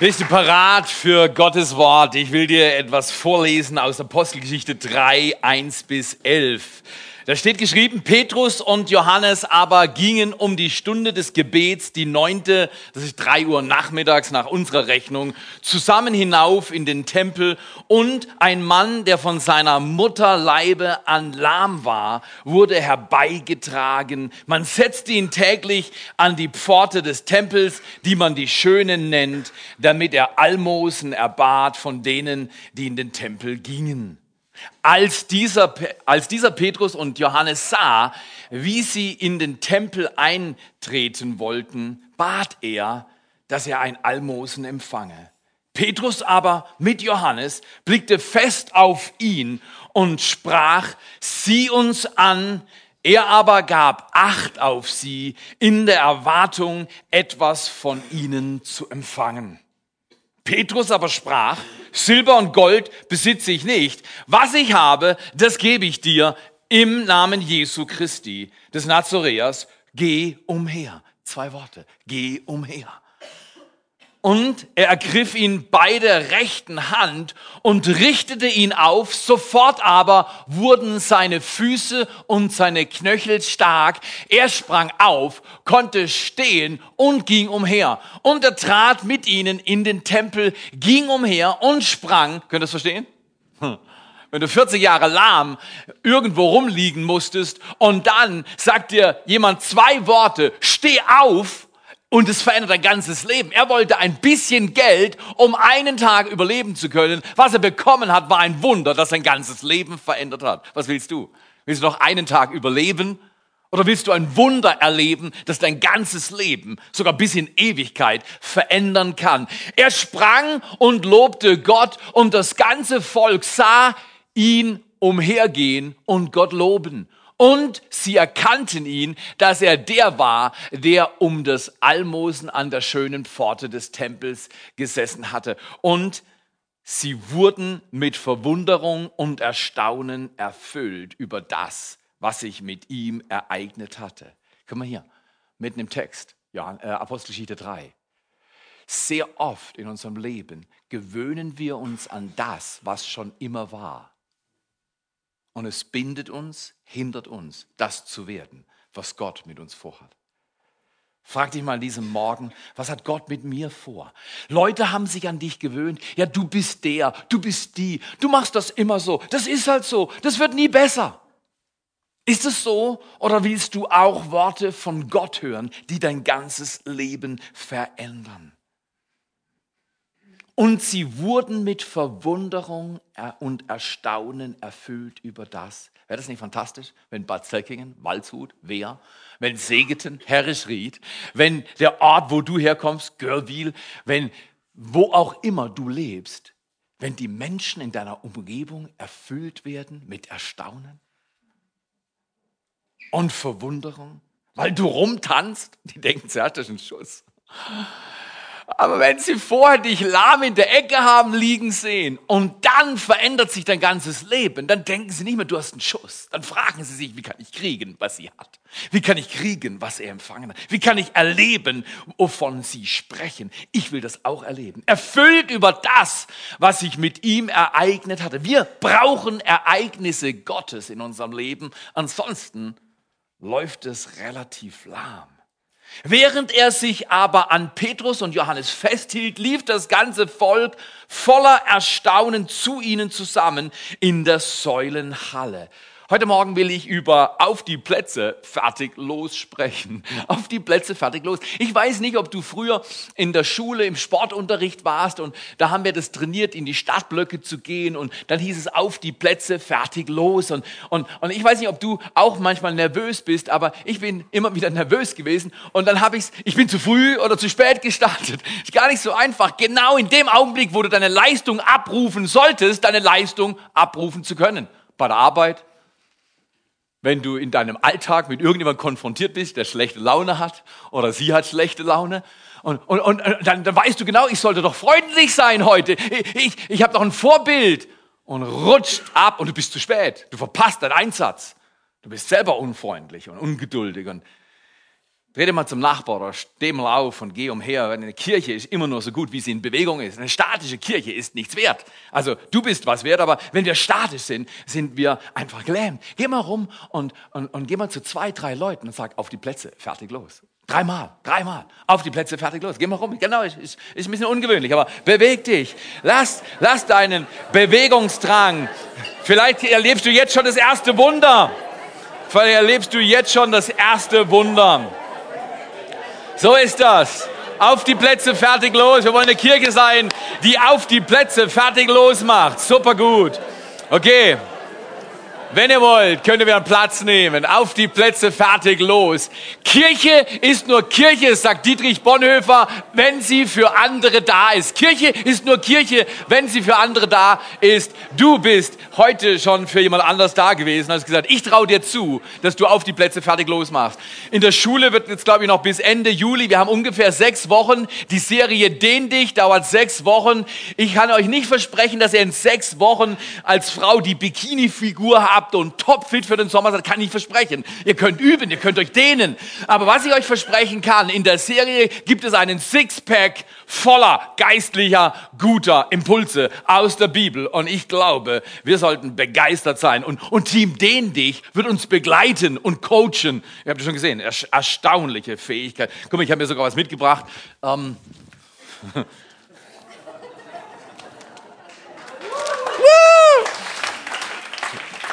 Bist du parat für Gottes Wort? Ich will dir etwas vorlesen aus Apostelgeschichte 3, 1 bis 11. Da steht geschrieben, Petrus und Johannes aber gingen um die Stunde des Gebets, die neunte, das ist drei Uhr nachmittags nach unserer Rechnung, zusammen hinauf in den Tempel und ein Mann, der von seiner Mutter Leibe an lahm war, wurde herbeigetragen. Man setzte ihn täglich an die Pforte des Tempels, die man die Schönen nennt, damit er Almosen erbat von denen, die in den Tempel gingen. Als dieser, als dieser Petrus und Johannes sah, wie sie in den Tempel eintreten wollten, bat er, dass er ein Almosen empfange. Petrus aber mit Johannes blickte fest auf ihn und sprach, sieh uns an, er aber gab Acht auf sie in der Erwartung, etwas von ihnen zu empfangen. Petrus aber sprach, Silber und Gold besitze ich nicht. Was ich habe, das gebe ich dir im Namen Jesu Christi, des Nazoreas. Geh umher. Zwei Worte. Geh umher. Und er ergriff ihn bei der rechten Hand und richtete ihn auf. Sofort aber wurden seine Füße und seine Knöchel stark. Er sprang auf, konnte stehen und ging umher. Und er trat mit ihnen in den Tempel, ging umher und sprang. Könnt ihr das verstehen? Hm wenn du 40 Jahre lahm irgendwo rumliegen musstest und dann sagt dir jemand zwei Worte, steh auf und es verändert dein ganzes Leben. Er wollte ein bisschen Geld, um einen Tag überleben zu können. Was er bekommen hat, war ein Wunder, das sein ganzes Leben verändert hat. Was willst du? Willst du noch einen Tag überleben? Oder willst du ein Wunder erleben, das dein ganzes Leben, sogar bis in Ewigkeit, verändern kann? Er sprang und lobte Gott und das ganze Volk sah ihn umhergehen und Gott loben. Und sie erkannten ihn, dass er der war, der um das Almosen an der schönen Pforte des Tempels gesessen hatte. Und sie wurden mit Verwunderung und Erstaunen erfüllt über das, was sich mit ihm ereignet hatte. Guck mal hier, mitten im Text, ja, äh, Apostelgeschichte 3. Sehr oft in unserem Leben gewöhnen wir uns an das, was schon immer war. Und es bindet uns, hindert uns, das zu werden, was Gott mit uns vorhat. Frag dich mal an diesem Morgen, was hat Gott mit mir vor? Leute haben sich an dich gewöhnt. Ja, du bist der, du bist die, du machst das immer so. Das ist halt so, das wird nie besser. Ist es so oder willst du auch Worte von Gott hören, die dein ganzes Leben verändern? Und sie wurden mit Verwunderung und Erstaunen erfüllt über das. Wäre das nicht fantastisch, wenn Bad Zelkingen, Waldshut, Wehr, wenn Segeten, Herrischried, wenn der Ort, wo du herkommst, Görwil, wenn wo auch immer du lebst, wenn die Menschen in deiner Umgebung erfüllt werden mit Erstaunen und Verwunderung, weil du rumtanzt, die denken, sie hat einen Schuss. Aber wenn sie vorher dich lahm in der Ecke haben liegen sehen und dann verändert sich dein ganzes Leben, dann denken sie nicht mehr, du hast einen Schuss. Dann fragen sie sich, wie kann ich kriegen, was sie hat? Wie kann ich kriegen, was er empfangen hat? Wie kann ich erleben, wovon sie sprechen? Ich will das auch erleben. Erfüllt über das, was sich mit ihm ereignet hatte. Wir brauchen Ereignisse Gottes in unserem Leben. Ansonsten läuft es relativ lahm. Während er sich aber an Petrus und Johannes festhielt, lief das ganze Volk voller Erstaunen zu ihnen zusammen in der Säulenhalle. Heute Morgen will ich über auf die Plätze fertig los sprechen. Auf die Plätze fertig los. Ich weiß nicht, ob du früher in der Schule im Sportunterricht warst und da haben wir das trainiert, in die Startblöcke zu gehen und dann hieß es auf die Plätze fertig los und, und, und ich weiß nicht, ob du auch manchmal nervös bist, aber ich bin immer wieder nervös gewesen und dann habe ich's, ich bin zu früh oder zu spät gestartet. Ist gar nicht so einfach. Genau in dem Augenblick, wo du deine Leistung abrufen solltest, deine Leistung abrufen zu können. Bei der Arbeit, wenn du in deinem Alltag mit irgendjemandem konfrontiert bist, der schlechte Laune hat oder sie hat schlechte Laune. Und, und, und dann, dann weißt du genau, ich sollte doch freundlich sein heute. Ich, ich, ich habe doch ein Vorbild. Und rutscht ab und du bist zu spät. Du verpasst deinen Einsatz. Du bist selber unfreundlich und ungeduldig. Und Dir mal zum Nachbar oder steh mal auf und geh umher. Eine Kirche ist immer nur so gut, wie sie in Bewegung ist. Eine statische Kirche ist nichts wert. Also du bist was wert, aber wenn wir statisch sind, sind wir einfach gelähmt. Geh mal rum und, und, und geh mal zu zwei, drei Leuten und sag, auf die Plätze, fertig, los. Dreimal, dreimal. Auf die Plätze, fertig, los. Geh mal rum. Genau, ist, ist, ist ein bisschen ungewöhnlich, aber beweg dich. Lass, lass deinen Bewegungsdrang. Vielleicht erlebst du jetzt schon das erste Wunder. Vielleicht erlebst du jetzt schon das erste Wunder. So ist das. Auf die Plätze, fertig, los. Wir wollen eine Kirche sein, die auf die Plätze, fertig, los macht. Super gut. Okay. Wenn ihr wollt, könnt ihr einen Platz nehmen. Auf die Plätze, fertig, los. Kirche ist nur Kirche, sagt Dietrich Bonhoeffer, wenn sie für andere da ist. Kirche ist nur Kirche, wenn sie für andere da ist. Du bist heute schon für jemand anders da gewesen, hast gesagt, ich traue dir zu, dass du auf die Plätze fertig losmachst. In der Schule wird jetzt, glaube ich, noch bis Ende Juli, wir haben ungefähr sechs Wochen. Die Serie Dehn dich dauert sechs Wochen. Ich kann euch nicht versprechen, dass ihr in sechs Wochen als Frau die Bikini-Figur habt habt und topfit für den Sommer seid, kann ich versprechen. Ihr könnt üben, ihr könnt euch dehnen. Aber was ich euch versprechen kann, in der Serie gibt es einen Sixpack voller geistlicher, guter Impulse aus der Bibel. Und ich glaube, wir sollten begeistert sein. Und, und Team Dehn dich wird uns begleiten und coachen. Ihr habt es schon gesehen, erstaunliche Fähigkeit. Guck mal, ich habe mir sogar was mitgebracht. Ähm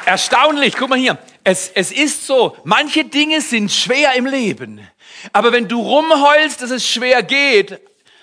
Erstaunlich, guck mal hier. Es, es ist so, manche Dinge sind schwer im Leben. Aber wenn du rumheulst, dass es schwer geht,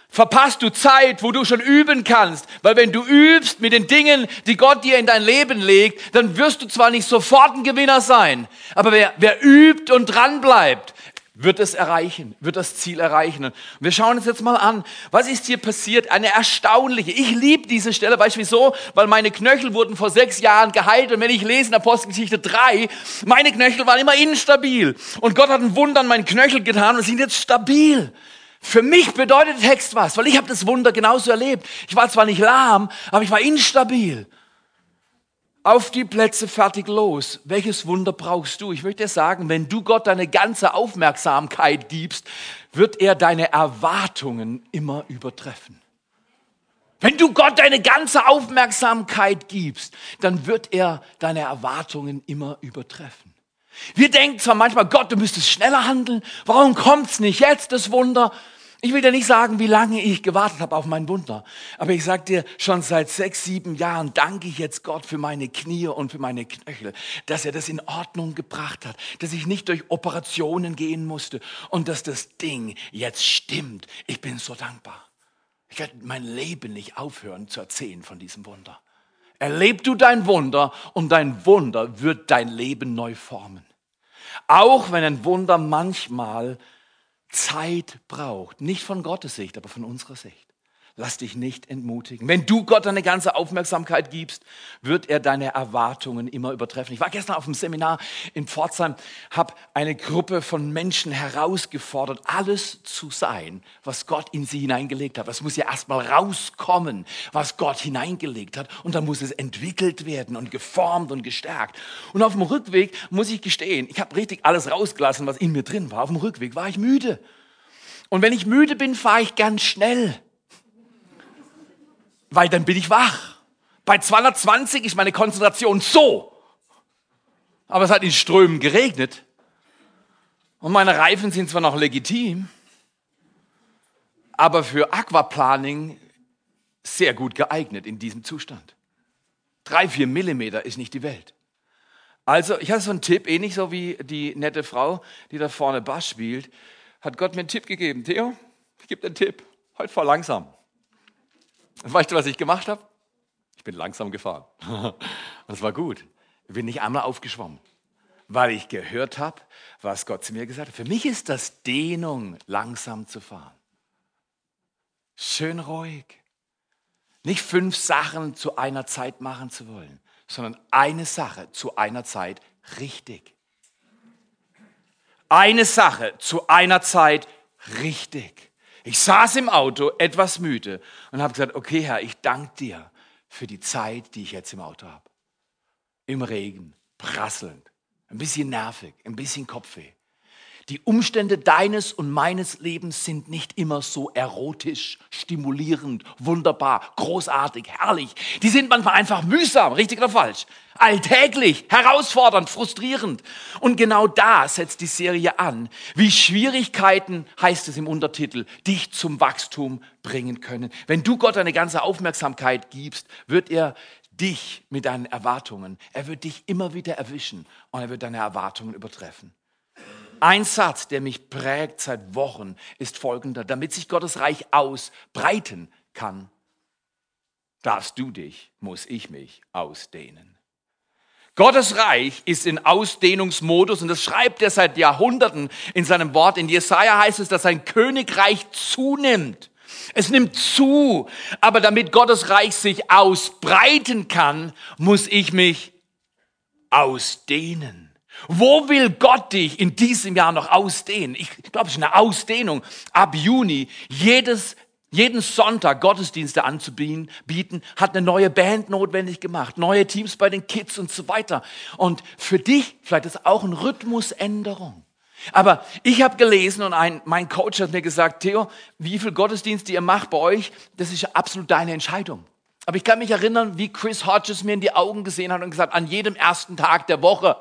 verpasst du Zeit, wo du schon üben kannst. Weil wenn du übst mit den Dingen, die Gott dir in dein Leben legt, dann wirst du zwar nicht sofort ein Gewinner sein, aber wer, wer übt und dran bleibt, wird es erreichen, wird das Ziel erreichen. Und wir schauen uns jetzt mal an, was ist hier passiert? Eine erstaunliche. Ich liebe diese Stelle, weißt du wieso? Weil meine Knöchel wurden vor sechs Jahren geheilt und wenn ich lese in Apostelgeschichte 3, meine Knöchel waren immer instabil und Gott hat ein Wunder an meinen Knöchel getan und sind jetzt stabil. Für mich bedeutet Text was, weil ich habe das Wunder genauso erlebt. Ich war zwar nicht lahm, aber ich war instabil auf die Plätze fertig los. Welches Wunder brauchst du? Ich möchte sagen, wenn du Gott deine ganze Aufmerksamkeit gibst, wird er deine Erwartungen immer übertreffen. Wenn du Gott deine ganze Aufmerksamkeit gibst, dann wird er deine Erwartungen immer übertreffen. Wir denken zwar manchmal, Gott, du müsstest schneller handeln. Warum kommt's nicht jetzt, das Wunder? Ich will dir nicht sagen, wie lange ich gewartet habe auf mein Wunder. Aber ich sage dir, schon seit sechs, sieben Jahren danke ich jetzt Gott für meine Knie und für meine Knöchel, dass er das in Ordnung gebracht hat, dass ich nicht durch Operationen gehen musste und dass das Ding jetzt stimmt. Ich bin so dankbar. Ich werde mein Leben nicht aufhören zu erzählen von diesem Wunder. Erleb du dein Wunder und dein Wunder wird dein Leben neu formen. Auch wenn ein Wunder manchmal Zeit braucht. Nicht von Gottes Sicht, aber von unserer Sicht. Lass dich nicht entmutigen. Wenn du Gott eine ganze Aufmerksamkeit gibst, wird er deine Erwartungen immer übertreffen. Ich war gestern auf einem Seminar in Pforzheim, habe eine Gruppe von Menschen herausgefordert, alles zu sein, was Gott in sie hineingelegt hat. Das muss ja erstmal rauskommen, was Gott hineingelegt hat. Und dann muss es entwickelt werden und geformt und gestärkt. Und auf dem Rückweg muss ich gestehen, ich habe richtig alles rausgelassen, was in mir drin war. Auf dem Rückweg war ich müde. Und wenn ich müde bin, fahre ich ganz schnell weil dann bin ich wach. Bei 220 ist meine Konzentration so. Aber es hat in Strömen geregnet. Und meine Reifen sind zwar noch legitim, aber für Aquaplaning sehr gut geeignet in diesem Zustand. Drei, vier Millimeter ist nicht die Welt. Also, ich habe so einen Tipp, ähnlich so wie die nette Frau, die da vorne Bass spielt, hat Gott mir einen Tipp gegeben. Theo, ich gebe dir einen Tipp. Halt vor langsam. Weißt du, was ich gemacht habe? Ich bin langsam gefahren. Das war gut. Ich bin nicht einmal aufgeschwommen, weil ich gehört habe, was Gott zu mir gesagt hat. Für mich ist das Dehnung, langsam zu fahren. Schön ruhig. Nicht fünf Sachen zu einer Zeit machen zu wollen, sondern eine Sache zu einer Zeit richtig. Eine Sache zu einer Zeit richtig. Ich saß im Auto, etwas müde und habe gesagt, okay Herr, ich danke dir für die Zeit, die ich jetzt im Auto habe. Im Regen, prasselnd, ein bisschen nervig, ein bisschen Kopfweh. Die Umstände deines und meines Lebens sind nicht immer so erotisch, stimulierend, wunderbar, großartig, herrlich. Die sind manchmal einfach mühsam, richtig oder falsch. Alltäglich, herausfordernd, frustrierend. Und genau da setzt die Serie an, wie Schwierigkeiten, heißt es im Untertitel, dich zum Wachstum bringen können. Wenn du Gott eine ganze Aufmerksamkeit gibst, wird er dich mit deinen Erwartungen, er wird dich immer wieder erwischen und er wird deine Erwartungen übertreffen. Ein Satz, der mich prägt seit Wochen, ist folgender. Damit sich Gottes Reich ausbreiten kann, darfst du dich, muss ich mich ausdehnen. Gottes Reich ist in Ausdehnungsmodus und das schreibt er seit Jahrhunderten in seinem Wort. In Jesaja heißt es, dass sein Königreich zunimmt. Es nimmt zu, aber damit Gottes Reich sich ausbreiten kann, muss ich mich ausdehnen. Wo will Gott dich in diesem Jahr noch ausdehnen? Ich glaube, es ist eine Ausdehnung. Ab Juni jedes jeden Sonntag Gottesdienste anzubieten, hat eine neue Band notwendig gemacht, neue Teams bei den Kids und so weiter. Und für dich vielleicht ist auch eine Rhythmusänderung. Aber ich habe gelesen und ein, mein Coach hat mir gesagt, Theo, wie viel Gottesdienste ihr macht bei euch, das ist absolut deine Entscheidung. Aber ich kann mich erinnern, wie Chris Hodges mir in die Augen gesehen hat und gesagt, an jedem ersten Tag der Woche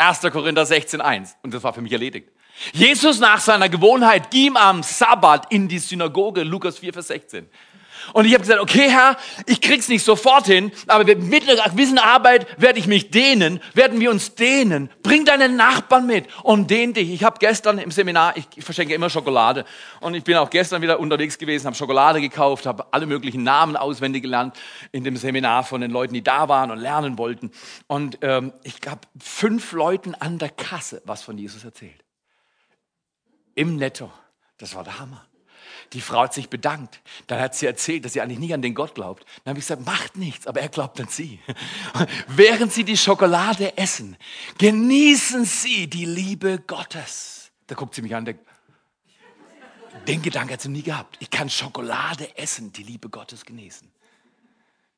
1. Korinther 16.1. Und das war für mich erledigt. Jesus nach seiner Gewohnheit ging am Sabbat in die Synagoge, Lukas 4, Vers 16. Und ich habe gesagt, okay Herr, ich krieg's nicht sofort hin, aber mit einer gewissen Arbeit werde ich mich dehnen, werden wir uns dehnen. Bring deinen Nachbarn mit und dehn dich. Ich habe gestern im Seminar, ich, verschenke immer Schokolade und ich bin auch gestern wieder unterwegs gewesen, habe Schokolade gekauft, habe alle möglichen Namen auswendig gelernt in dem Seminar von den Leuten, die da waren und lernen wollten. Und ähm, ich habe fünf Leuten an der Kasse was von Jesus erzählt. Im Netto. Das war der Hammer. Die Frau hat sich bedankt. Dann hat sie erzählt, dass sie eigentlich nicht an den Gott glaubt. Dann habe ich gesagt, macht nichts, aber er glaubt an sie. Während sie die Schokolade essen, genießen sie die Liebe Gottes. Da guckt sie mich an, denkt, den Gedanken hat sie nie gehabt. Ich kann Schokolade essen, die Liebe Gottes genießen.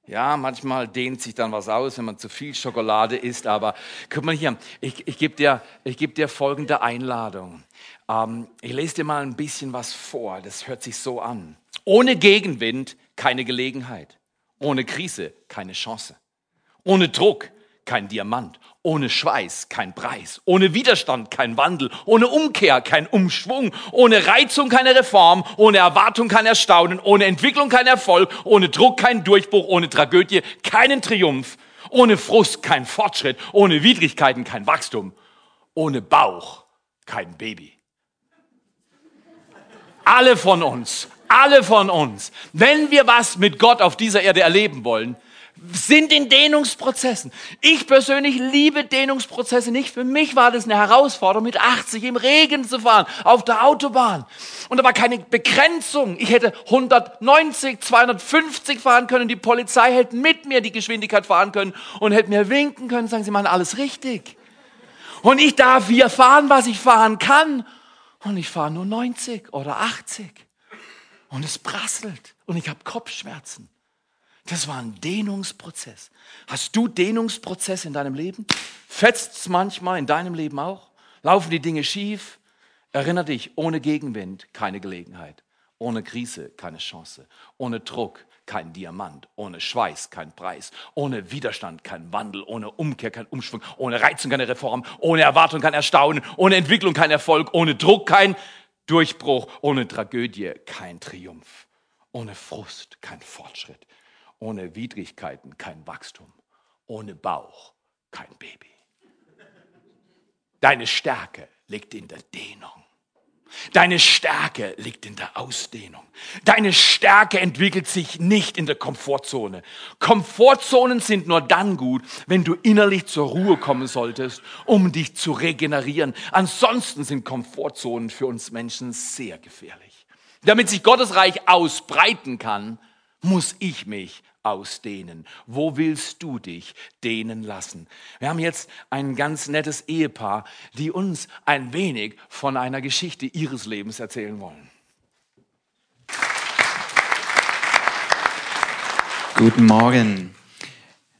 Ja, manchmal dehnt sich dann was aus, wenn man zu viel Schokolade isst, aber guck mal hier, ich, ich gebe dir, geb dir folgende Einladung. Ähm, ich lese dir mal ein bisschen was vor, das hört sich so an. Ohne Gegenwind keine Gelegenheit, ohne Krise keine Chance, ohne Druck kein Diamant, ohne Schweiß kein Preis, ohne Widerstand kein Wandel, ohne Umkehr kein Umschwung, ohne Reizung keine Reform, ohne Erwartung kein Erstaunen, ohne Entwicklung kein Erfolg, ohne Druck kein Durchbruch, ohne Tragödie keinen Triumph, ohne Frust kein Fortschritt, ohne Widrigkeiten kein Wachstum, ohne Bauch kein Baby. Alle von uns, alle von uns, wenn wir was mit Gott auf dieser Erde erleben wollen, sind in Dehnungsprozessen. Ich persönlich liebe Dehnungsprozesse nicht. Für mich war das eine Herausforderung, mit 80 im Regen zu fahren, auf der Autobahn. Und da war keine Begrenzung. Ich hätte 190, 250 fahren können. Die Polizei hätte mit mir die Geschwindigkeit fahren können und hätte mir winken können, sagen, sie machen alles richtig. Und ich darf hier fahren, was ich fahren kann. Und ich fahre nur 90 oder 80. Und es prasselt. Und ich habe Kopfschmerzen. Das war ein Dehnungsprozess. Hast du Dehnungsprozess in deinem Leben? Fetzt es manchmal in deinem Leben auch? Laufen die Dinge schief? Erinner dich, ohne Gegenwind keine Gelegenheit, ohne Krise keine Chance, ohne Druck kein Diamant, ohne Schweiß kein Preis, ohne Widerstand kein Wandel, ohne Umkehr kein Umschwung, ohne Reizung keine Reform, ohne Erwartung kein Erstaunen, ohne Entwicklung kein Erfolg, ohne Druck kein Durchbruch, ohne Tragödie kein Triumph, ohne Frust kein Fortschritt, ohne Widrigkeiten kein Wachstum, ohne Bauch kein Baby. Deine Stärke liegt in der Dehnung. Deine Stärke liegt in der Ausdehnung. Deine Stärke entwickelt sich nicht in der Komfortzone. Komfortzonen sind nur dann gut, wenn du innerlich zur Ruhe kommen solltest, um dich zu regenerieren. Ansonsten sind Komfortzonen für uns Menschen sehr gefährlich. Damit sich Gottes Reich ausbreiten kann, muss ich mich ausdehnen? Wo willst du dich dehnen lassen? Wir haben jetzt ein ganz nettes Ehepaar, die uns ein wenig von einer Geschichte ihres Lebens erzählen wollen. Guten Morgen.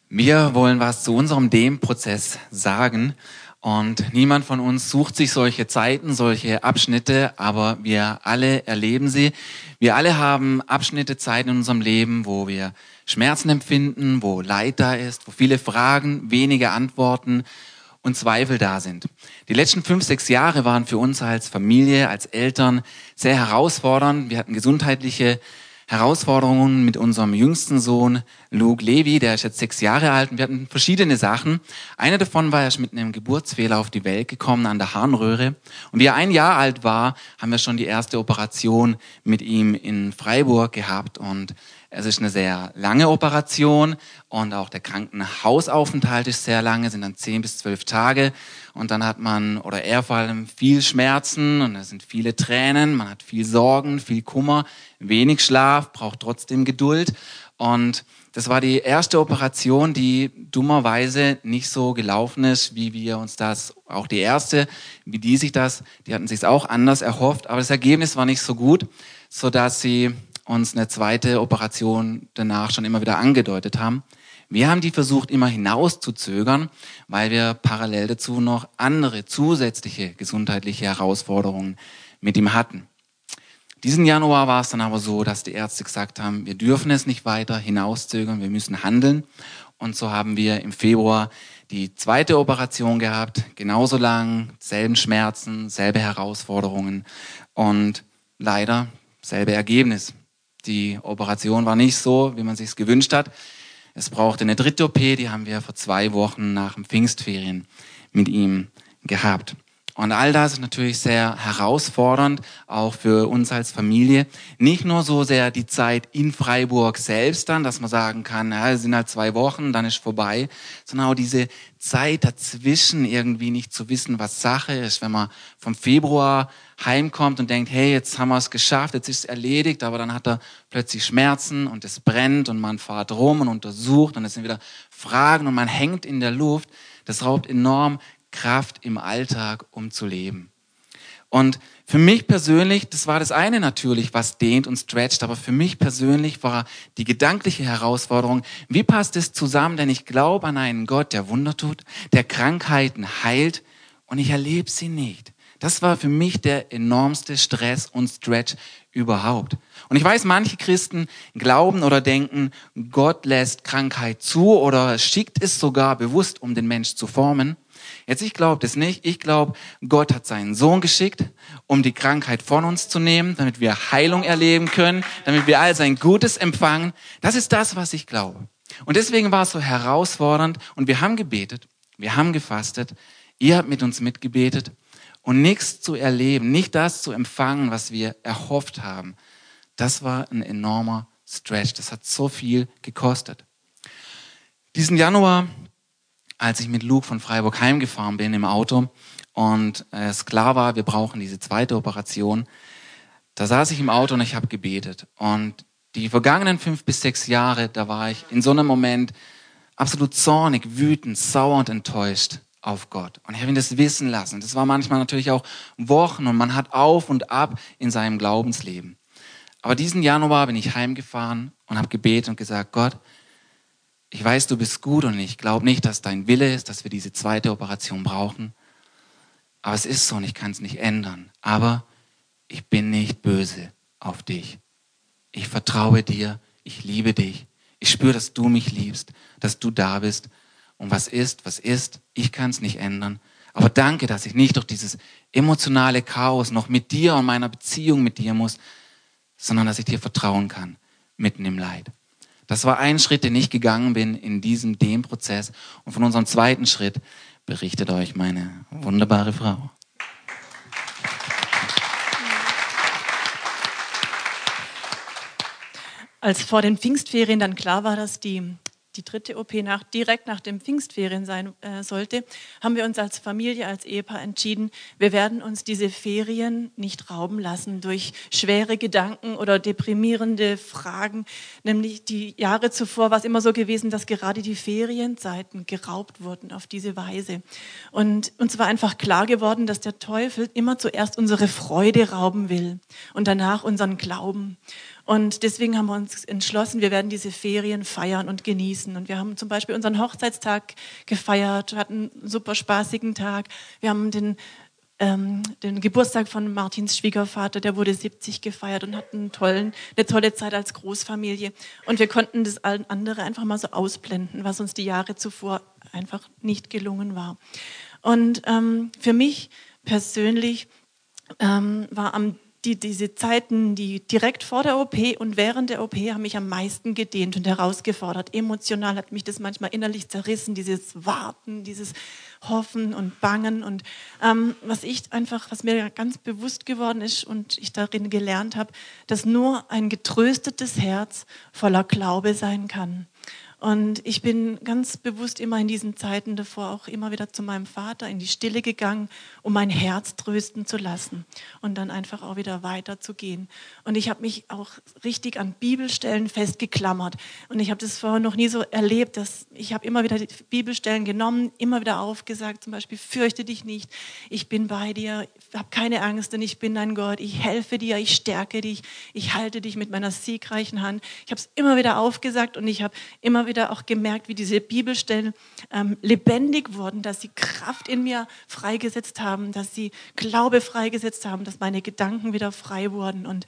Wir wollen was zu unserem Dehnprozess sagen. Und niemand von uns sucht sich solche Zeiten, solche Abschnitte, aber wir alle erleben sie. Wir alle haben Abschnitte, Zeiten in unserem Leben, wo wir Schmerzen empfinden, wo Leid da ist, wo viele Fragen, wenige Antworten und Zweifel da sind. Die letzten fünf, sechs Jahre waren für uns als Familie, als Eltern sehr herausfordernd. Wir hatten gesundheitliche Herausforderungen mit unserem jüngsten Sohn Luke Levi, der ist jetzt sechs Jahre alt und wir hatten verschiedene Sachen. Eine davon war erst mit einem Geburtsfehler auf die Welt gekommen an der Harnröhre. Und wie er ein Jahr alt war, haben wir schon die erste Operation mit ihm in Freiburg gehabt und es ist eine sehr lange Operation und auch der Krankenhausaufenthalt ist sehr lange, sind dann zehn bis zwölf Tage. Und dann hat man, oder er vor allem, viel Schmerzen und es sind viele Tränen, man hat viel Sorgen, viel Kummer, wenig Schlaf, braucht trotzdem Geduld. Und das war die erste Operation, die dummerweise nicht so gelaufen ist, wie wir uns das, auch die erste, wie die sich das, die hatten sich auch anders erhofft, aber das Ergebnis war nicht so gut, so dass sie uns eine zweite Operation danach schon immer wieder angedeutet haben. Wir haben die versucht immer hinauszuzögern, weil wir parallel dazu noch andere zusätzliche gesundheitliche Herausforderungen mit ihm hatten. Diesen Januar war es dann aber so, dass die Ärzte gesagt haben, wir dürfen es nicht weiter hinauszögern, wir müssen handeln. Und so haben wir im Februar die zweite Operation gehabt, genauso lang, selben Schmerzen, selbe Herausforderungen und leider selbe Ergebnis. Die Operation war nicht so, wie man sich gewünscht hat. Es brauchte eine dritte OP, die haben wir vor zwei Wochen nach dem Pfingstferien mit ihm gehabt. Und all das ist natürlich sehr herausfordernd, auch für uns als Familie. Nicht nur so sehr die Zeit in Freiburg selbst dann, dass man sagen kann, ja, es sind halt zwei Wochen, dann ist vorbei, sondern auch diese Zeit dazwischen irgendwie nicht zu wissen, was Sache ist, wenn man vom Februar heimkommt und denkt, hey, jetzt haben wir es geschafft, jetzt ist es erledigt, aber dann hat er plötzlich Schmerzen und es brennt und man fährt rum und untersucht und es sind wieder Fragen und man hängt in der Luft. Das raubt enorm Kraft im Alltag, um zu leben. Und für mich persönlich, das war das eine natürlich, was dehnt und stretcht, aber für mich persönlich war die gedankliche Herausforderung, wie passt es zusammen, denn ich glaube an einen Gott, der Wunder tut, der Krankheiten heilt und ich erlebe sie nicht. Das war für mich der enormste Stress und Stretch überhaupt. Und ich weiß, manche Christen glauben oder denken, Gott lässt Krankheit zu oder schickt es sogar bewusst, um den Mensch zu formen. Jetzt, ich glaube das nicht. Ich glaube, Gott hat seinen Sohn geschickt, um die Krankheit von uns zu nehmen, damit wir Heilung erleben können, damit wir all sein Gutes empfangen. Das ist das, was ich glaube. Und deswegen war es so herausfordernd und wir haben gebetet, wir haben gefastet, ihr habt mit uns mitgebetet und nichts zu erleben, nicht das zu empfangen, was wir erhofft haben, das war ein enormer Stretch. Das hat so viel gekostet. Diesen Januar, als ich mit Luke von Freiburg heimgefahren bin im Auto und es klar war, wir brauchen diese zweite Operation, da saß ich im Auto und ich habe gebetet. Und die vergangenen fünf bis sechs Jahre, da war ich in so einem Moment absolut zornig, wütend, sauer und enttäuscht auf Gott. Und ich habe ihn das wissen lassen. Das war manchmal natürlich auch Wochen und man hat auf und ab in seinem Glaubensleben. Aber diesen Januar bin ich heimgefahren und habe gebetet und gesagt, Gott, ich weiß, du bist gut und ich glaube nicht, dass dein Wille ist, dass wir diese zweite Operation brauchen. Aber es ist so und ich kann es nicht ändern. Aber ich bin nicht böse auf dich. Ich vertraue dir, ich liebe dich. Ich spüre, dass du mich liebst, dass du da bist und was ist, was ist, ich kann es nicht ändern. Aber danke, dass ich nicht durch dieses emotionale Chaos noch mit dir und meiner Beziehung mit dir muss, sondern dass ich dir vertrauen kann, mitten im Leid. Das war ein Schritt, den ich gegangen bin in diesem Dem-Prozess. Und von unserem zweiten Schritt berichtet euch meine wunderbare Frau. Als vor den Pfingstferien dann klar war, dass die die dritte OP nach, direkt nach dem Pfingstferien sein äh, sollte, haben wir uns als Familie, als Ehepaar entschieden, wir werden uns diese Ferien nicht rauben lassen durch schwere Gedanken oder deprimierende Fragen. Nämlich die Jahre zuvor war es immer so gewesen, dass gerade die Ferienzeiten geraubt wurden auf diese Weise. Und uns war einfach klar geworden, dass der Teufel immer zuerst unsere Freude rauben will und danach unseren Glauben. Und deswegen haben wir uns entschlossen, wir werden diese Ferien feiern und genießen. Und wir haben zum Beispiel unseren Hochzeitstag gefeiert, hatten einen super spaßigen Tag. Wir haben den ähm, den Geburtstag von Martins Schwiegervater, der wurde 70 gefeiert und hat einen tollen, eine tolle Zeit als Großfamilie. Und wir konnten das andere einfach mal so ausblenden, was uns die Jahre zuvor einfach nicht gelungen war. Und ähm, für mich persönlich ähm, war am die, diese Zeiten, die direkt vor der OP und während der OP haben mich am meisten gedehnt und herausgefordert. Emotional hat mich das manchmal innerlich zerrissen, dieses Warten, dieses Hoffen und Bangen. Und ähm, was ich einfach, was mir ganz bewusst geworden ist und ich darin gelernt habe, dass nur ein getröstetes Herz voller Glaube sein kann. Und ich bin ganz bewusst immer in diesen Zeiten davor auch immer wieder zu meinem Vater in die Stille gegangen, um mein Herz trösten zu lassen und dann einfach auch wieder weiterzugehen. Und ich habe mich auch richtig an Bibelstellen festgeklammert. Und ich habe das vorher noch nie so erlebt, dass ich habe immer wieder die Bibelstellen genommen, immer wieder aufgesagt, zum Beispiel, fürchte dich nicht, ich bin bei dir, hab keine Angst, denn ich bin dein Gott, ich helfe dir, ich stärke dich, ich halte dich mit meiner siegreichen Hand. Ich habe es immer wieder aufgesagt und ich habe immer wieder wieder auch gemerkt, wie diese Bibelstellen ähm, lebendig wurden, dass sie Kraft in mir freigesetzt haben, dass sie Glaube freigesetzt haben, dass meine Gedanken wieder frei wurden. Und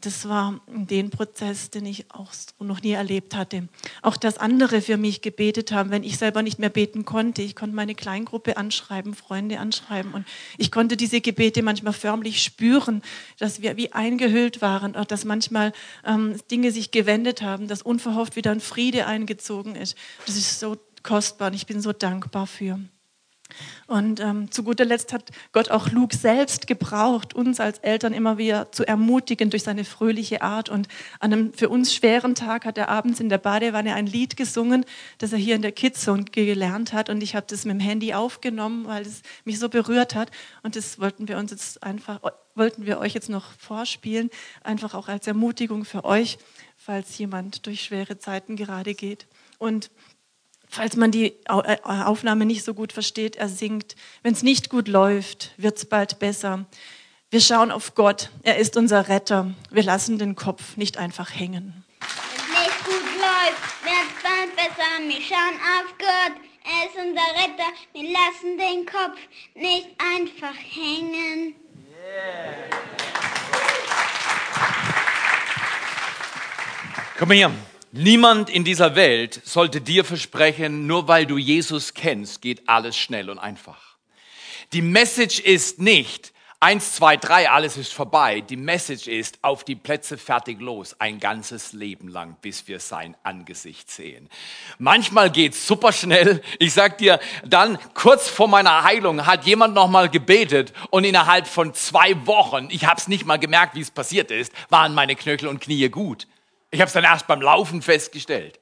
das war den Prozess, den ich auch noch nie erlebt hatte. Auch dass andere für mich gebetet haben, wenn ich selber nicht mehr beten konnte. Ich konnte meine Kleingruppe anschreiben, Freunde anschreiben und ich konnte diese Gebete manchmal förmlich spüren, dass wir wie eingehüllt waren, auch dass manchmal ähm, Dinge sich gewendet haben, dass unverhofft wieder ein Friede eingezogen ist. Das ist so kostbar und ich bin so dankbar für. Und ähm, zu guter Letzt hat Gott auch Luke selbst gebraucht, uns als Eltern immer wieder zu ermutigen durch seine fröhliche Art. Und an einem für uns schweren Tag hat er abends in der Badewanne ein Lied gesungen, das er hier in der Kidzone gelernt hat. Und ich habe das mit dem Handy aufgenommen, weil es mich so berührt hat. Und das wollten wir uns jetzt einfach, wollten wir euch jetzt noch vorspielen, einfach auch als Ermutigung für euch, falls jemand durch schwere Zeiten gerade geht. Und falls man die äh, Aufnahme nicht so gut versteht, er singt, wenn es nicht gut läuft, wird es bald besser. Wir schauen auf Gott, er ist unser Retter. Wir lassen den Kopf nicht einfach hängen. Wenn es nicht gut läuft, wird es bald besser. Wir schauen auf Gott, er ist unser Retter. Wir lassen den Kopf nicht einfach hängen. Yeah. Komm her. Niemand in dieser Welt sollte dir versprechen, nur weil du Jesus kennst, geht alles schnell und einfach. Die Message ist nicht, eins, zwei, drei, alles ist vorbei. Die Message ist, auf die Plätze fertig los, ein ganzes Leben lang, bis wir sein Angesicht sehen. Manchmal geht's super schnell. Ich sag dir, dann kurz vor meiner Heilung hat jemand nochmal gebetet und innerhalb von zwei Wochen, ich habe es nicht mal gemerkt, wie es passiert ist, waren meine Knöchel und Knie gut. Ich habe es dann erst beim Laufen festgestellt.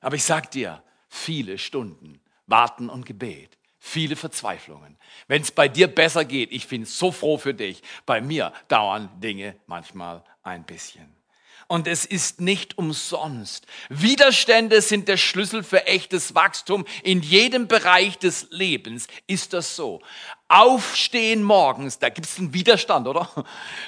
Aber ich sag dir, viele Stunden Warten und Gebet, viele Verzweiflungen. Wenn es bei dir besser geht, ich bin so froh für dich. Bei mir dauern Dinge manchmal ein bisschen. Und es ist nicht umsonst. Widerstände sind der Schlüssel für echtes Wachstum. In jedem Bereich des Lebens ist das so. Aufstehen morgens, da gibt es einen Widerstand, oder?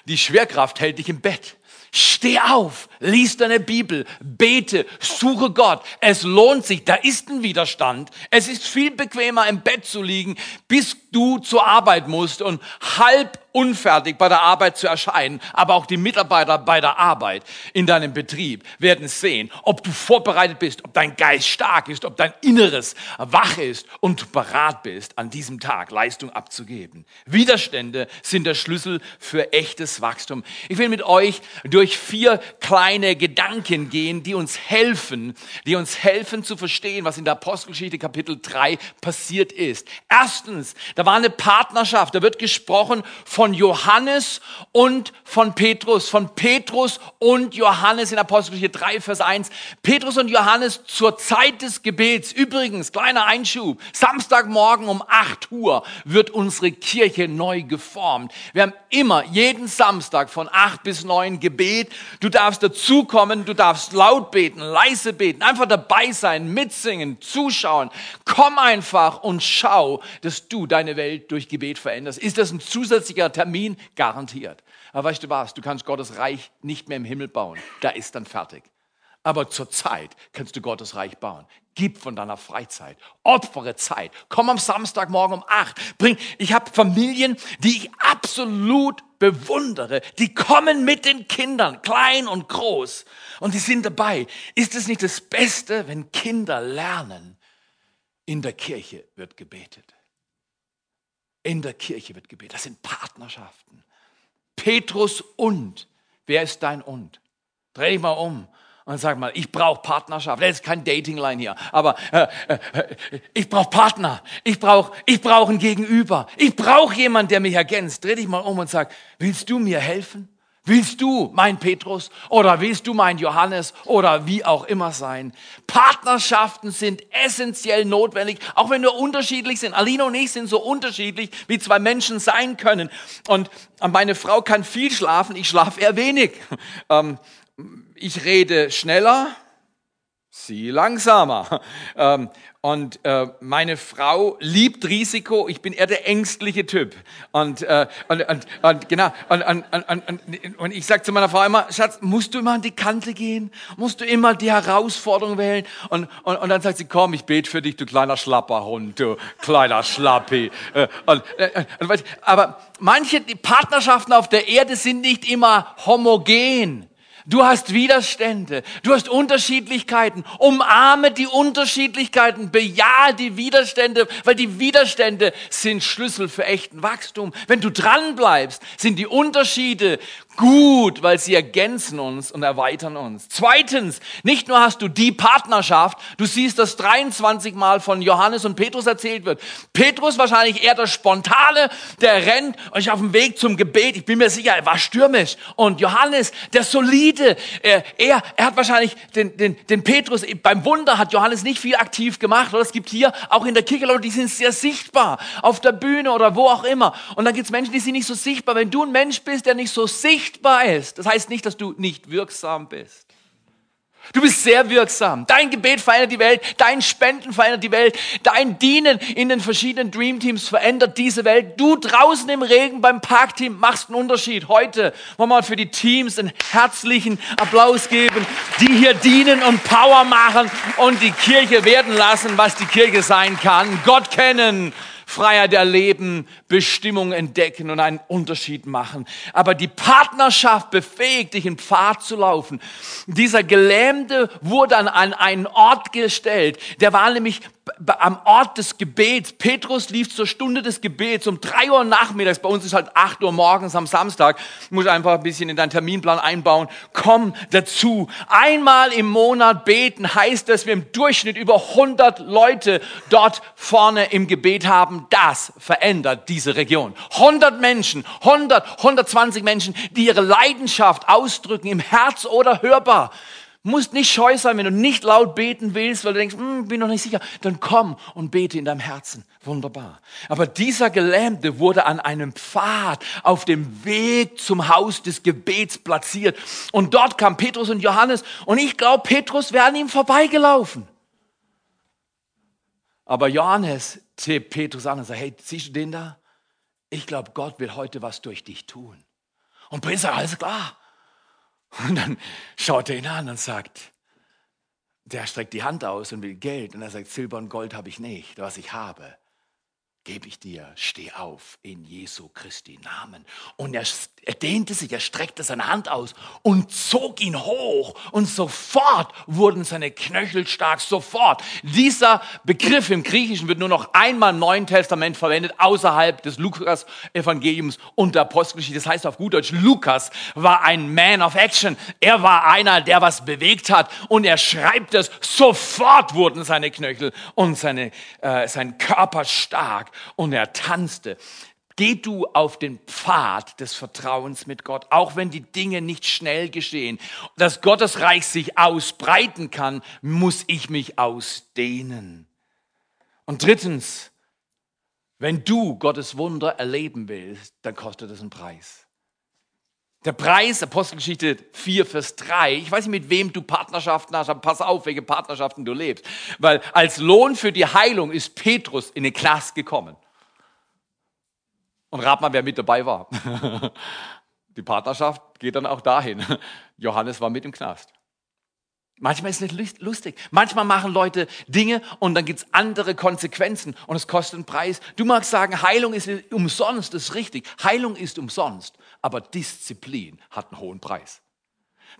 Die Schwerkraft hält dich im Bett. Steh auf, lies deine Bibel, bete, suche Gott. Es lohnt sich, da ist ein Widerstand. Es ist viel bequemer im Bett zu liegen, bis du zur Arbeit musst und halb unfertig bei der Arbeit zu erscheinen, aber auch die Mitarbeiter bei der Arbeit in deinem Betrieb werden sehen, ob du vorbereitet bist, ob dein Geist stark ist, ob dein Inneres wach ist und du bereit bist, an diesem Tag Leistung abzugeben. Widerstände sind der Schlüssel für echtes Wachstum. Ich will mit euch durch vier kleine Gedanken gehen, die uns helfen, die uns helfen zu verstehen, was in der Apostelgeschichte Kapitel 3 passiert ist. Erstens, da war eine Partnerschaft, da wird gesprochen von von Johannes und von Petrus, von Petrus und Johannes in Apostelgeschichte 3, Vers 1. Petrus und Johannes zur Zeit des Gebets. Übrigens, kleiner Einschub, Samstagmorgen um 8 Uhr wird unsere Kirche neu geformt. Wir haben immer, jeden Samstag von 8 bis 9 Gebet. Du darfst dazukommen, du darfst laut beten, leise beten, einfach dabei sein, mitsingen, zuschauen. Komm einfach und schau, dass du deine Welt durch Gebet veränderst. Ist das ein zusätzlicher Termin garantiert. Aber weißt du was, du kannst Gottes Reich nicht mehr im Himmel bauen. Da ist dann fertig. Aber zur Zeit kannst du Gottes Reich bauen. Gib von deiner Freizeit. Opfere Zeit. Komm am Samstagmorgen um acht. Bring, ich habe Familien, die ich absolut bewundere. Die kommen mit den Kindern, klein und groß. Und die sind dabei. Ist es nicht das Beste, wenn Kinder lernen, in der Kirche wird gebetet? In der Kirche wird gebetet. Das sind Partnerschaften. Petrus und. Wer ist dein und? Dreh dich mal um und sag mal, ich brauche Partnerschaft. Das ist kein Datingline hier, aber äh, äh, ich brauche Partner. Ich brauche ich brauch ein Gegenüber. Ich brauche jemanden, der mich ergänzt. Dreh dich mal um und sag, willst du mir helfen? Willst du mein Petrus oder willst du mein Johannes oder wie auch immer sein? Partnerschaften sind essentiell notwendig, auch wenn wir unterschiedlich sind. Alina und ich sind so unterschiedlich, wie zwei Menschen sein können. Und meine Frau kann viel schlafen, ich schlafe eher wenig. Ähm, ich rede schneller, sie langsamer. Ähm, und äh, meine Frau liebt Risiko. Ich bin eher der ängstliche Typ. Und, äh, und, und, und genau. Und, und, und, und ich sage zu meiner Frau immer, Schatz, musst du immer an die Kante gehen? Musst du immer die Herausforderung wählen? Und, und, und dann sagt sie, komm, ich bete für dich, du kleiner Schlapperhund, du kleiner Schlappi. Äh, und, und, aber manche Partnerschaften auf der Erde sind nicht immer homogen. Du hast Widerstände, du hast Unterschiedlichkeiten. Umarme die Unterschiedlichkeiten, bejahe die Widerstände, weil die Widerstände sind Schlüssel für echten Wachstum. Wenn du dran bleibst, sind die Unterschiede gut, weil sie ergänzen uns und erweitern uns. Zweitens, nicht nur hast du die Partnerschaft, du siehst, dass 23 Mal von Johannes und Petrus erzählt wird. Petrus wahrscheinlich eher der Spontane, der rennt und ist auf dem Weg zum Gebet. Ich bin mir sicher, er war stürmisch. Und Johannes, der Solide, er, er, er hat wahrscheinlich den, den, den Petrus, beim Wunder hat Johannes nicht viel aktiv gemacht. Oder es gibt hier auch in der Kirche Leute, die sind sehr sichtbar, auf der Bühne oder wo auch immer. Und dann gibt es Menschen, die sind nicht so sichtbar. Wenn du ein Mensch bist, der nicht so sichtbar sichtbar ist. Das heißt nicht, dass du nicht wirksam bist. Du bist sehr wirksam. Dein Gebet verändert die Welt, dein Spenden verändert die Welt, dein Dienen in den verschiedenen Dream Teams verändert diese Welt. Du draußen im Regen beim Parkteam machst einen Unterschied. Heute wollen wir für die Teams einen herzlichen Applaus geben, die hier dienen und Power machen und die Kirche werden lassen, was die Kirche sein kann. Gott kennen Freiheit erleben, Bestimmung entdecken und einen Unterschied machen. Aber die Partnerschaft befähigt dich, in Pfad zu laufen. Dieser Gelähmte wurde an einen Ort gestellt. Der war nämlich am Ort des Gebets. Petrus lief zur Stunde des Gebets um drei Uhr nachmittags. Bei uns ist halt acht Uhr morgens am Samstag. Du musst einfach ein bisschen in deinen Terminplan einbauen. Komm dazu. Einmal im Monat beten heißt, dass wir im Durchschnitt über 100 Leute dort vorne im Gebet haben. Das verändert diese Region. 100 Menschen, 100, 120 Menschen, die ihre Leidenschaft ausdrücken im Herz oder hörbar musst nicht scheu sein, wenn du nicht laut beten willst, weil du denkst, hm, bin noch nicht sicher. Dann komm und bete in deinem Herzen. Wunderbar. Aber dieser Gelähmte wurde an einem Pfad auf dem Weg zum Haus des Gebets platziert. Und dort kam Petrus und Johannes. Und ich glaube, Petrus wäre an ihm vorbeigelaufen. Aber Johannes tippt Petrus an und sagt, hey, siehst du den da? Ich glaube, Gott will heute was durch dich tun. Und Petrus sagt, alles klar. Und dann schaut er ihn an und sagt, der streckt die Hand aus und will Geld. Und er sagt, Silber und Gold habe ich nicht, was ich habe, gebe ich dir, steh auf in Jesu Christi Namen. Und er, er dehnte sich, er streckte seine Hand aus und zog ihn hoch. Und sofort wurden seine Knöchel stark, sofort. Dieser Begriff im Griechischen wird nur noch einmal im Neuen Testament verwendet, außerhalb des Lukas-Evangeliums und der Apostelgeschichte. Das heißt auf gut Deutsch, Lukas war ein Man of Action. Er war einer, der was bewegt hat. Und er schreibt es, sofort wurden seine Knöchel und seine, äh, sein Körper stark und er tanzte. Geh du auf den Pfad des Vertrauens mit Gott, auch wenn die Dinge nicht schnell geschehen. Dass Gottes Reich sich ausbreiten kann, muss ich mich ausdehnen. Und drittens, wenn du Gottes Wunder erleben willst, dann kostet es einen Preis. Der Preis, Apostelgeschichte 4, Vers 3. Ich weiß nicht, mit wem du Partnerschaften hast, aber pass auf, welche Partnerschaften du lebst. Weil als Lohn für die Heilung ist Petrus in den Knast gekommen. Und rat mal, wer mit dabei war. Die Partnerschaft geht dann auch dahin. Johannes war mit im Knast. Manchmal ist es nicht lustig. Manchmal machen Leute Dinge und dann gibt es andere Konsequenzen und es kostet einen Preis. Du magst sagen, Heilung ist umsonst, das ist richtig. Heilung ist umsonst, aber Disziplin hat einen hohen Preis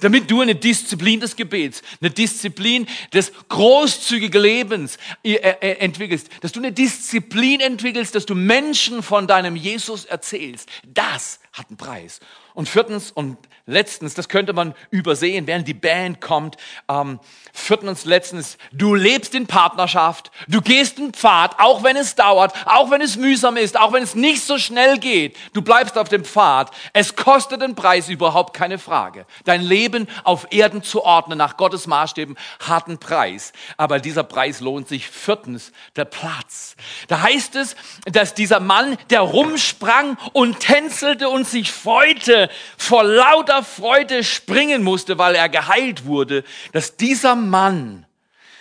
damit du eine Disziplin des Gebets, eine Disziplin des großzügigen Lebens äh, äh, entwickelst, dass du eine Disziplin entwickelst, dass du Menschen von deinem Jesus erzählst. Das hat einen Preis. Und viertens und letztens, das könnte man übersehen, während die Band kommt. Ähm, viertens, letztens, du lebst in Partnerschaft, du gehst einen Pfad, auch wenn es dauert, auch wenn es mühsam ist, auch wenn es nicht so schnell geht. Du bleibst auf dem Pfad. Es kostet den Preis, überhaupt keine Frage. Dein Leben auf Erden zu ordnen, nach Gottes Maßstäben, hat einen Preis. Aber dieser Preis lohnt sich. Viertens, der Platz. Da heißt es, dass dieser Mann, der rumsprang und tänzelte und sich freute, vor lauter Freude springen musste, weil er geheilt wurde, dass dieser Mann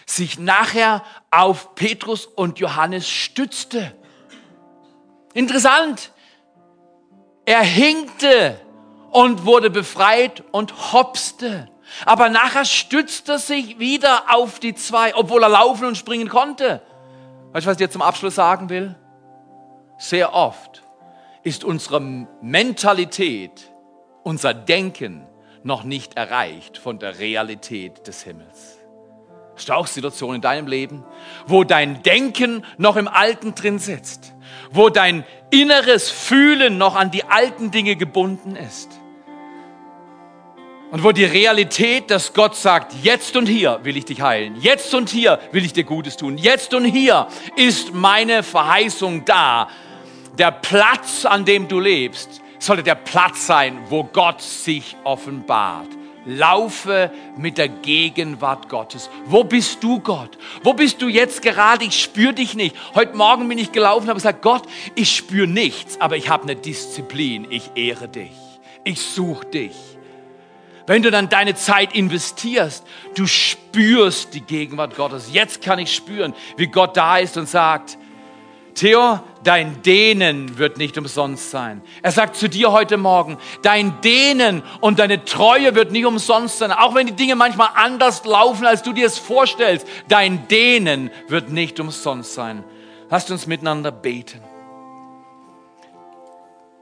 sich nachher auf Petrus und Johannes stützte. Interessant. Er hinkte und wurde befreit und hopste. Aber nachher stützte er sich wieder auf die zwei, obwohl er laufen und springen konnte. Weißt du, was ich dir zum Abschluss sagen will? Sehr oft ist unsere Mentalität, unser Denken noch nicht erreicht von der Realität des Himmels. Hast du auch Situationen in deinem Leben, wo dein Denken noch im Alten drin sitzt, wo dein inneres Fühlen noch an die alten Dinge gebunden ist? Und wo die Realität, dass Gott sagt, jetzt und hier will ich dich heilen, jetzt und hier will ich dir Gutes tun, jetzt und hier ist meine Verheißung da, der Platz, an dem du lebst, sollte der Platz sein, wo Gott sich offenbart. Laufe mit der Gegenwart Gottes. Wo bist du, Gott? Wo bist du jetzt gerade? Ich spüre dich nicht. Heute Morgen bin ich gelaufen habe gesagt, Gott, ich spüre nichts, aber ich habe eine Disziplin. Ich ehre dich. Ich suche dich. Wenn du dann deine Zeit investierst, du spürst die Gegenwart Gottes. Jetzt kann ich spüren, wie Gott da ist und sagt, Theo, dein Dehnen wird nicht umsonst sein. Er sagt zu dir heute Morgen, dein Dehnen und deine Treue wird nicht umsonst sein. Auch wenn die Dinge manchmal anders laufen, als du dir es vorstellst, dein Dehnen wird nicht umsonst sein. Lasst uns miteinander beten.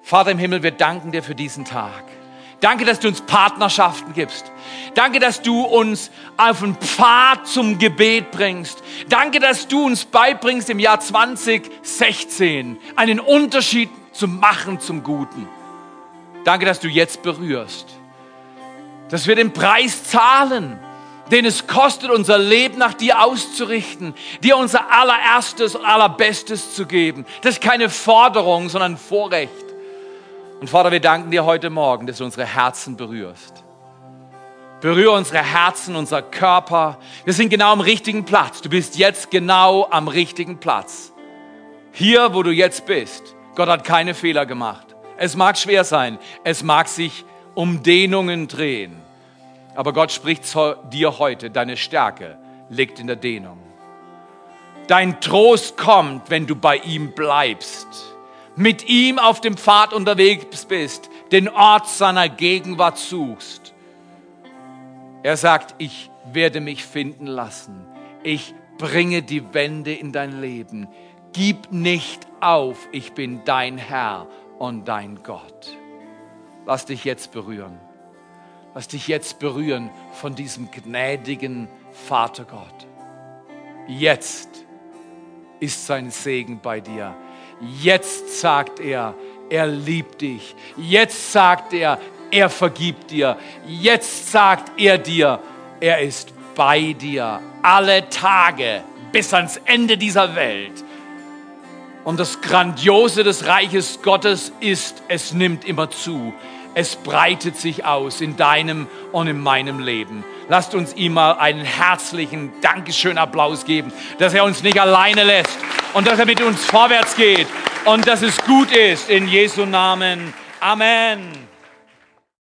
Vater im Himmel, wir danken dir für diesen Tag. Danke, dass du uns Partnerschaften gibst. Danke, dass du uns auf einen Pfad zum Gebet bringst. Danke, dass du uns beibringst im Jahr 2016 einen Unterschied zu machen zum Guten. Danke, dass du jetzt berührst. Dass wir den Preis zahlen, den es kostet, unser Leben nach dir auszurichten, dir unser allererstes und allerbestes zu geben. Das ist keine Forderung, sondern ein Vorrecht. Und Vater, wir danken dir heute Morgen, dass du unsere Herzen berührst. Berühre unsere Herzen, unser Körper. Wir sind genau am richtigen Platz. Du bist jetzt genau am richtigen Platz. Hier, wo du jetzt bist. Gott hat keine Fehler gemacht. Es mag schwer sein. Es mag sich um Dehnungen drehen. Aber Gott spricht zu dir heute. Deine Stärke liegt in der Dehnung. Dein Trost kommt, wenn du bei ihm bleibst mit ihm auf dem Pfad unterwegs bist, den Ort seiner Gegenwart suchst. Er sagt, ich werde mich finden lassen. Ich bringe die Wende in dein Leben. Gib nicht auf, ich bin dein Herr und dein Gott. Lass dich jetzt berühren. Lass dich jetzt berühren von diesem gnädigen Vater Gott. Jetzt ist sein Segen bei dir. Jetzt sagt er, er liebt dich. Jetzt sagt er, er vergibt dir. Jetzt sagt er dir, er ist bei dir alle Tage bis ans Ende dieser Welt. Und das Grandiose des Reiches Gottes ist, es nimmt immer zu. Es breitet sich aus in deinem und in meinem Leben. Lasst uns ihm mal einen herzlichen Dankeschön Applaus geben, dass er uns nicht alleine lässt und dass er mit uns vorwärts geht und dass es gut ist in Jesu Namen. Amen.